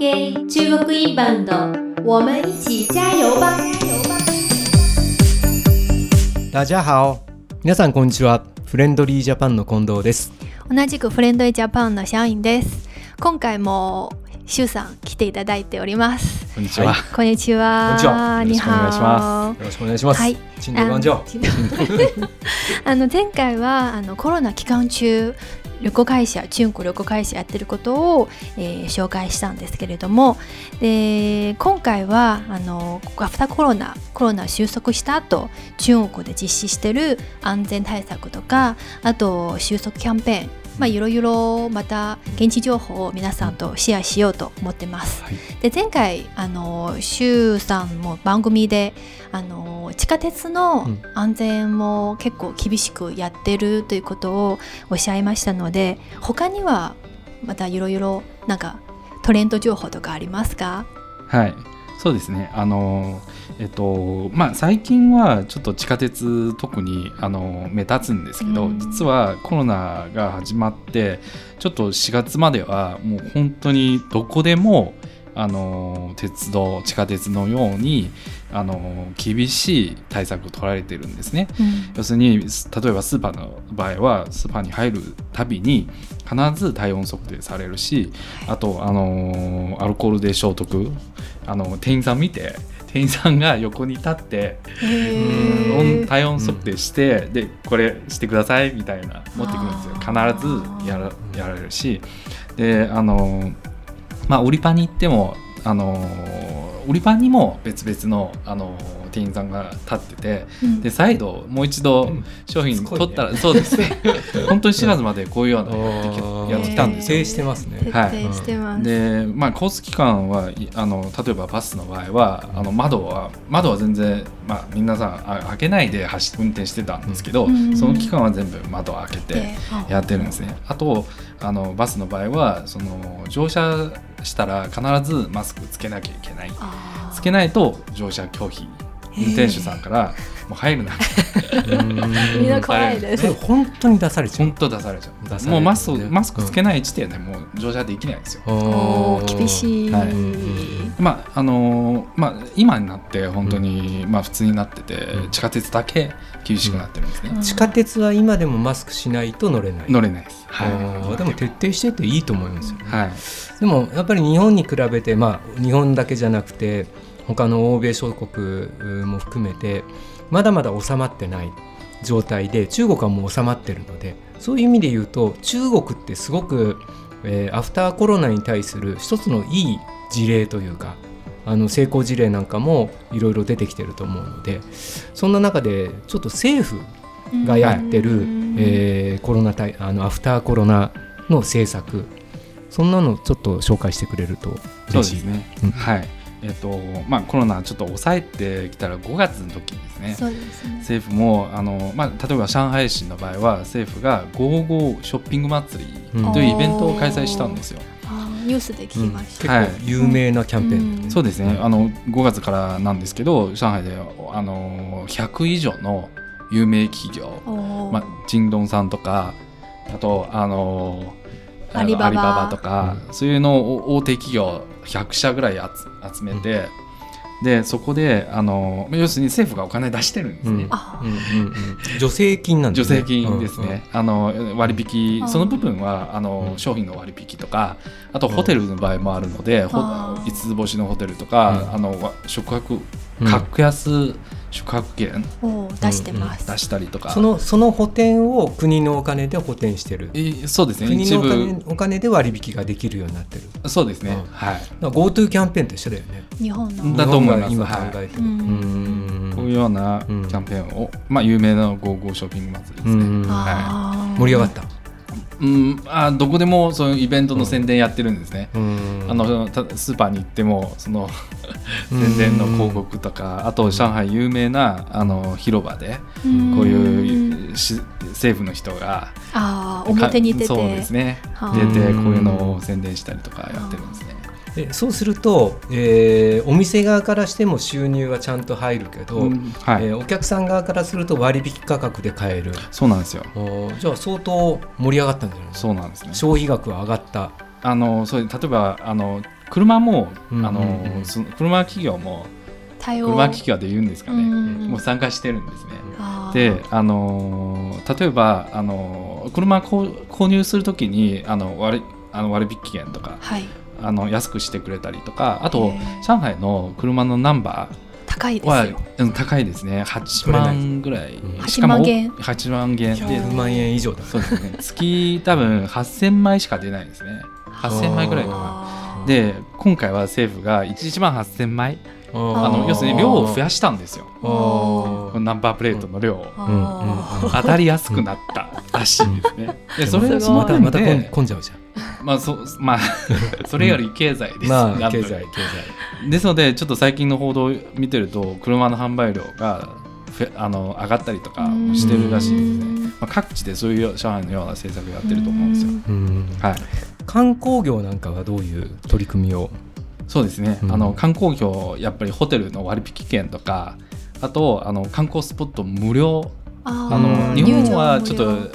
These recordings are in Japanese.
给中国インバウンド，我们一起加油吧！大家好。皆さんこんにちは。フレンドリージャパンの近藤です。同じくフレンドリージャパンのシャインです。今回もシュウさん来ていただいております。こんにちは。こんにちは。こんにちは。你よろしくお願いしまよろしくお願いします、はい。チンドバンジョあの 前回はあのコロナ期間中旅行会社中国旅行会社やってることを、えー紹介したんですけれどもで今回はあのアフターコロナコロナ収束した後中国で実施してる安全対策とかあと収束キャンペーンまあいろいろまた現地情報を皆さんとシェアしようと思ってます。はいで前回あの周さんも番組であの地下鉄のうん安全も結構厳しくやってるということをおっしゃいましたので他にはまたいろいろなんかトレンド情報とかありますか？はい。そうですね。あのえっとまあ最近はちょっと地下鉄特にあの目立つんですけど、うん実はコロナが始まってちょっと4月まではもう本当にどこでもあの鉄道地下鉄のようにあの厳しい対策を取られてるんですね。要するにす例えばスーパーの場合はスーパーに入るたびに必ず体温測定されるしあと、あのーアルコールで消毒あの店員さん見て店員さんが横に立って温体温測定して、でこれしてくださいみたいな持ってくるんですよ。必ずやらやられるし。であのーまあ売り場に行ってもあのー売り場にも別々のあのー店員さんが立っててうん。で再度もう一度うん。商品取ったら、そうです。ね 本当に4月までこういうようなやってきあーやってきたんですよ。徹底してますね。徹底してます、でまあコース期間はいあの例えばバスの場合はあの窓は窓は全然、まあ、皆さんあ開けないで走運転してたんですけど、うん。その期間は全部窓を開けてやってるんですね。あとあのバスの場合はその乗車したら必ずマスクつけなきゃいけない。つけないと乗車拒否運転手さんからもう入るなみんな怖いです。それ本当に出されちゃう？本当出されちゃう。もうマスクねマスクつけない時点でもう乗車できないんですよ、厳しい、はい。まああのーまあ、今になって本当に、まあ、普通になってて、うん。地下鉄だけ厳しくなってるんですね、うん。地下鉄は今でもマスクしないと乗れない。乗れないです、あー。でも徹底してていいと思いますよね、はい、でもやっぱり日本に比べて、まあ、日本だけじゃなくて他の欧米諸国も含めてまだまだ収まってない状態で中国はもう収まってるのでそういう意味で言うと中国ってすごく、えーアフターコロナに対する一つのいい事例というかあの成功事例なんかもいろいろ出てきてると思うのでそんな中でちょっと政府がやってる、うん。えーコロナ対あのアフターコロナの政策そんなのちょっと紹介してくれるとそう嬉しい。ですね、うん。はいえっとまあコロナちょっと抑えてきたら5月の時にですね。そうですね。政府もあの、まあ、例えば上海市の場合は政府が「55ショッピング祭り」うん。というイベントを開催したんですよ。ニュースで聞きました、はい。結構有名なキャンペーン。だね、そうですね。あの5月からなんですけど上海であの100以上の有名企業、まあ、ジンドンさんとかあとあのアリババ。とか、そういうのを大手企業100社ぐらい集集めて、でそこであの要するに政府がお金出してるんですね。うん。あうんうんうん。助成金なんですね。助成金ですね、あの割引その部分はあのうん。商品の割引とかあとホテルの場合もあるので、ほあー五つ星のホテルとか、うん。あのわ宿泊うん。格安宿泊券を出してます、出したりとか、そのその補填を国のお金で補填してる。えーそうですね。国一のお金部。お金で割引ができるようになってる。そうですね、うん。はい。ら GoTo キャンペーンと一緒だよね。日本の。だと思います。今考えてる、はい。うん。こういうようなキうん。ャンペーンを、まあ、有名な「ゴーゴーショッピング祭り」ですね、うん。あー。盛り上がった、うん、あどこでもそういうイベントの宣伝やってるんですね、うん。あのたスーパーに行ってもその宣伝の広告とかあと上海有名なあの広場でうん。こういうし政府の人があー表に出て。かそうですね。はあ。出てこういうのを宣伝したりとかやってるんですね。でそうすると、えーお店側からしても収入はちゃんと入るけど、うん。はい、えーお客さん側からすると割引価格で買える。そうなんですよ。じゃあ相当盛り上がったんじゃないですかそうなんですね。消費額は上がった。あのそう例えばあの車も、うんあのうん。うんその車企業も対応。車企業で言うんですかね、うん。もう参加してるんですね。で、あのー例えば、あのー車購入するときにあの割あの割引券とかはいあの安くしてくれたりとかあへとー上海の車のナンバーは高いですよ。うん高いですね。8取れない。万ぐらい。うんしかも8万元。8万元。で10万円以上だそうですね。月多分8000枚しか出ないですね。8000枚ぐらいかな。で今回は政府が1万8000枚。ああの要するに量を増やしたんですよ。ナンバープレートの量を。当たりやすくなったらしいですね。でそれすごいまたまた混んじゃうじゃんまあそまあ それより経済です。まあ経済経ですのでちょっと最近の報道を見てると車の販売量がふあの上がったりとかもしてるらしいですね。まあ、各地でそういう上海のような政策をやってると思うんですよ。はい。観光業なんかはどういう取り組みを？そうですね。うんあの観光業やっぱりホテルの割引券とか。あとあの観光スポット無料あのうん日本はちょっと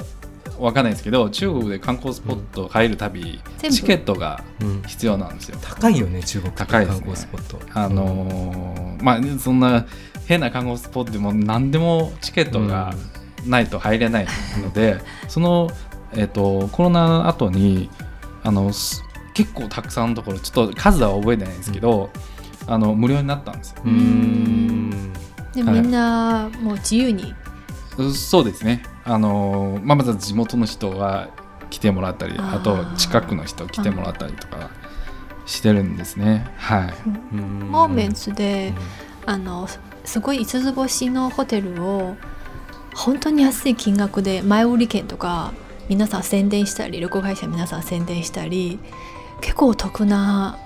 わかんないですけど中国で観光スポット入るたびチケットがうん。必要なんですよ。高いよね中国高い観光スポット。あのーまあそんな変な観光スポットでも何でもチケットがないと入れないので、その、えっとコロナ後にあのす結構たくさんのところちょっと数は覚えてないんですけど、あの無料になったんですよ。うーん。はいでみんなもう自由に？うそうですね。あのまあ、まず地元の人が来てもらったり、あと近くの人来てもらったりとかしてるんですね。はい。うんモーメンツであのすごい五つ星のホテルを本当に安い金額で前売り券とか皆さん宣伝したり旅行会社皆さん宣伝したり結構得な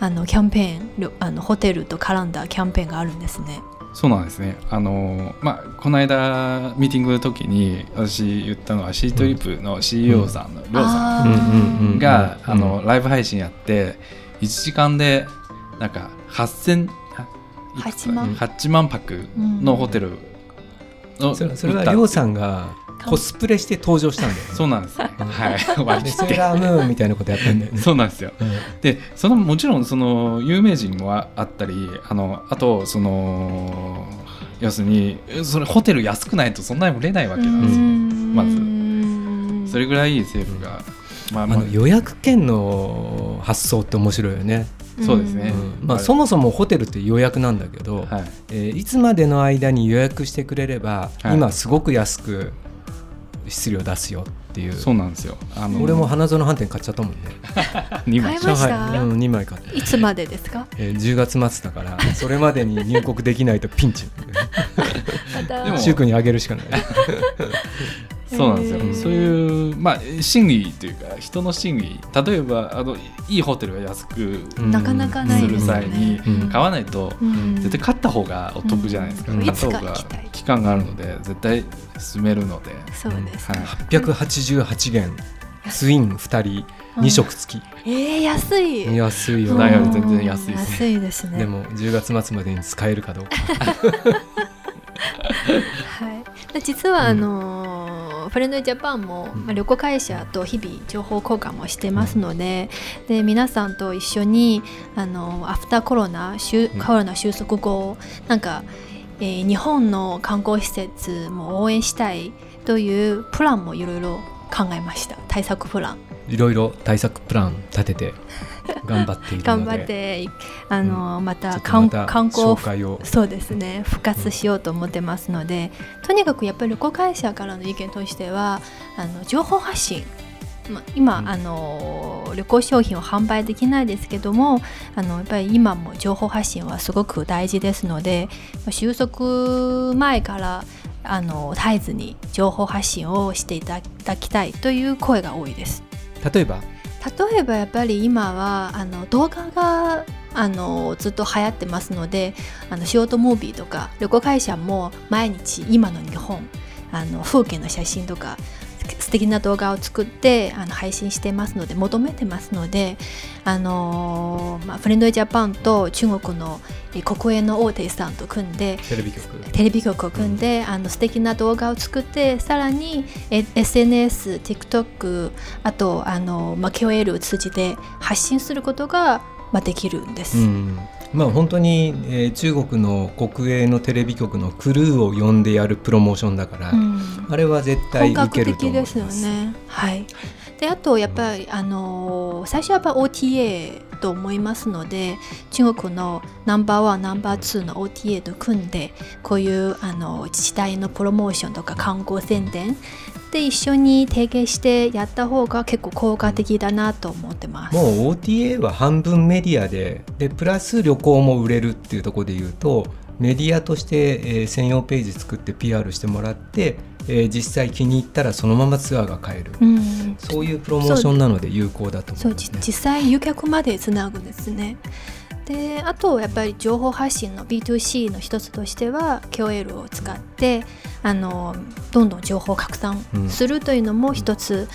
あのキャンペーンあのホテルと絡んだキャンペーンがあるんですね。そうなんですね。あのまあこの間ミーティングの時に私言ったのはシートリップの CEO さんのりょうん。うん。うんんが、うん。あのライブ配信やって1時間でなんか8000あいくつ8万8万泊のホテルの、それそれはりょうさんがコスプレして登場したんだよね。そうなんです。ね。はい。割でり切って。セーラームーンみたいなことやったんだよね。そうなんですよ。うん。でそのもちろんその有名人もああったりあのあとその要するにそれホテル安くないとそんなに売れないわけなんですよ、まず。それぐらい政府が、まあまあ。あの予約券の発想って面白いよね、そうですね。うん。まあ、はい。そもそもホテルって予約なんだけど、はい、えーいつまでの間に予約してくれれば、はい。今すごく安く質量出すよっていう。そうなんですよ。あの俺も花園飯店買っちゃったもんね。2枚。買いました。上海うん、2枚買って、いつまでですか？えー10月末だからそれまでに入国できないとピンチ。でもシュウ君にあげるしかない そうなんですよ、そういうまあ心理というか人の心理例えばあのいいホテルが安くうん。なかなかないする際にうん。買わないとうん。絶対買った方がお得じゃないですか、うん。買った方が期間があるので絶対進めるので、そうですね、はい、888元。ツイン2人2食付き、えー、安い。安いよね。全然安いですね。安いですね。でも10月末までに使えるかどうか。はい、で実はあのーフレンドジャパンも、うん。まあ、旅行会社と日々情報交換もしてますので,、で皆さんと一緒にあのアフターコロナコロナ収束後なんか、えー日本の観光施設も応援したいというプランもいろいろ考えました。対策プラン。いろいろ対策プラン立てて頑張っているので。頑張ってあのーまちょたっとまた観観光そうですね。復活しようと思ってますのでとにかくやっぱり旅行会社からの意見としてはあの情報発信。ま今、うん。あの旅行商品を販売できないですけどもあのやっぱり今も情報発信はすごく大事ですのでまあ収束前からあの絶えずに情報発信をしていただきたいという声が多いです。例えば例えばやっぱり今はあの動画があのずっと流行ってますのであのショートムービーとか旅行会社も毎日今の日本あの風景の写真とか素敵な動画を作ってあの配信してますので求めてますのであのまあ、フレンドジャパンと中国の国営の大手さんと組んでテレビ局テレビ局を組んで、あの素敵な動画を作ってさらにえ SNS、TikTok あとあの、まあ、KOL を通じて発信することがまあ、できるんです。うんまあ、本当に、えー中国の国営のテレビ局のクルーを呼んでやるプロモーションだから、うんあれは絶対本格いけると思いま的ですすよね。はい。であとやっぱり、あの最初はやっぱ OTA と思いますので中国のナンバーワンナンバーツーの OTA と組んでこういうあの自治体のプロモーションとか観光宣伝で一緒に提携してやった方が結構効果的だなと思ってます。もう OTA は半分メディアででプラス旅行も売れるっていうところで言うとメディアとして、えー専用ページ作って PR してもらって、えー実際気に入ったらそのままツアーが買える、うん、そういうプロモーションなので有効だと思そういますね。じ実際誘客までつなぐんですね。であとやっぱり情報発信の B2C の一つとしては KOL を使ってあのどんどん情報を拡散するというのも一つ、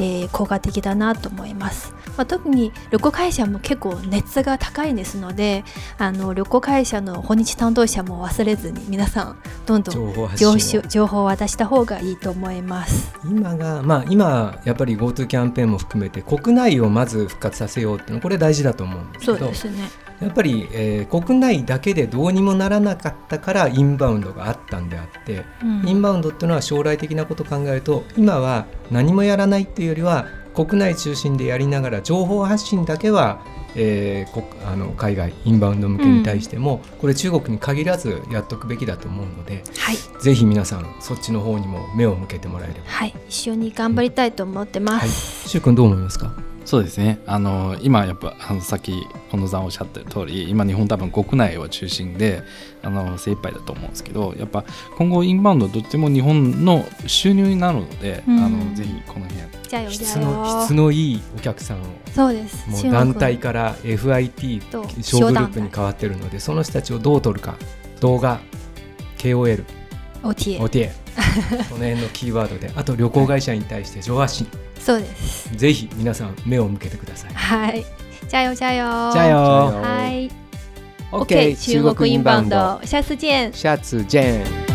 えー効果的だなと思います。まあ、特に旅行会社も結構熱が高いですのであの旅行会社の訪日担当者も忘れずに皆さんどんどん情報を情報情報を渡した方がいいと思います。今がまあ今やっぱり GoTo キャンペーンも含めて国内をまず復活させようっていうのこれ大事だと思うんですそけどうですね。やっぱり、えー国内だけでどうにもならなかったからインバウンドがあったんであって、うん。インバウンドっていうのは将来的なことを考えると今は何もやらないっていうよりは国内中心でやりながら情報発信だけは、えーこあの海外インバウンド向けに対しても、これ中国に限らずやっとくべきだと思うのではい。ぜひ皆さんそっちの方にも目を向けてもらえれば。はい、一緒に頑張りたいと思ってまはい、す。しゅうくんどう思いますか？そうですねあの今やっぱあのさっき近藤さんおっしゃった通り今日本多分国内を中心であの精一杯だと思うんですけどやっぱ今後インバウンドとっても日本の収入になるので、うんあのぜひこの辺質の質よ。のいいお客さんをそうです。もう団体から FIT と小グループに変わってるのでその人たちをどう取るか動画 KOL OTA。OTA その辺のキーワードであと旅行会社に対して上発信そうです。ぜひ皆さん目を向けてください。はい。加油加油。加油はい。OK 中国インバウンド，下次见。下次见。